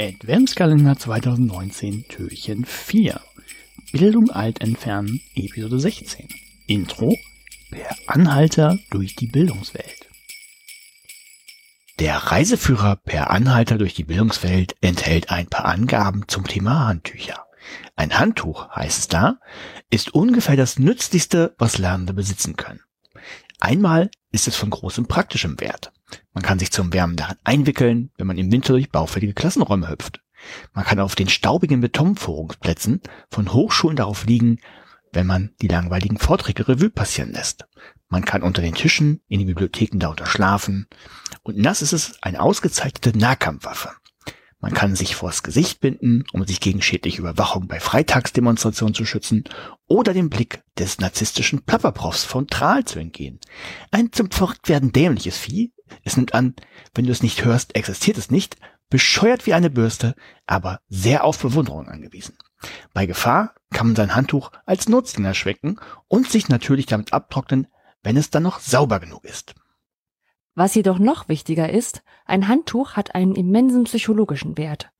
Adventskalender 2019 Türchen 4. Bildung alt entfernen, Episode 16. Intro Per Anhalter durch die Bildungswelt. Der Reiseführer Per Anhalter durch die Bildungswelt enthält ein paar Angaben zum Thema Handtücher. Ein Handtuch, heißt es da, ist ungefähr das Nützlichste, was Lernende besitzen können. Einmal ist es von großem praktischem Wert. Man kann sich zum Wärmen daran einwickeln, wenn man im Winter durch baufällige Klassenräume hüpft. Man kann auf den staubigen Betonforumsplätzen von Hochschulen darauf liegen, wenn man die langweiligen Vorträge Revue passieren lässt. Man kann unter den Tischen in den Bibliotheken darunter schlafen. Und nass ist es eine ausgezeichnete Nahkampfwaffe. Man kann sich vors Gesicht binden, um sich gegen schädliche Überwachung bei Freitagsdemonstrationen zu schützen oder dem Blick des narzisstischen Plapperprofs von Tral zu entgehen. Ein zum Verrücktwerden dämliches Vieh. Es nimmt an, wenn du es nicht hörst, existiert es nicht, bescheuert wie eine Bürste, aber sehr auf Bewunderung angewiesen. Bei Gefahr kann man sein Handtuch als Nutzdinger schwecken und sich natürlich damit abtrocknen, wenn es dann noch sauber genug ist. Was jedoch noch wichtiger ist, ein Handtuch hat einen immensen psychologischen Wert.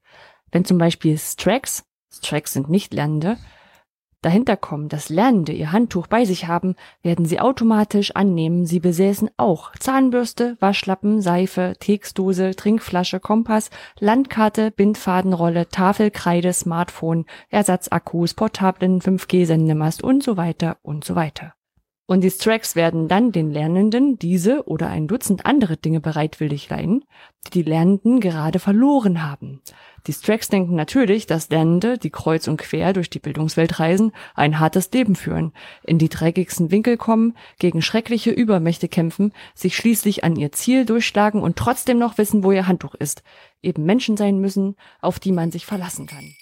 Wenn zum Beispiel Stracks, Stracks sind nicht Lernende, dahinter kommen, dass Lernende ihr Handtuch bei sich haben, werden sie automatisch annehmen, sie besäßen auch Zahnbürste, Waschlappen, Seife, Keksdose, Trinkflasche, Kompass, Landkarte, Bindfadenrolle, Tafelkreide, Smartphone, Ersatzakkus, portablen 5G-Sendemast und so weiter und so weiter. Und die Stracks werden dann den Lernenden diese oder ein Dutzend andere Dinge bereitwillig leihen, die die Lernenden gerade verloren haben. Die Stracks denken natürlich, dass Lernende, die kreuz und quer durch die Bildungswelt reisen, ein hartes Leben führen, in die dreckigsten Winkel kommen, gegen schreckliche Übermächte kämpfen, sich schließlich an ihr Ziel durchschlagen und trotzdem noch wissen, wo ihr Handtuch ist, eben Menschen sein müssen, auf die man sich verlassen kann.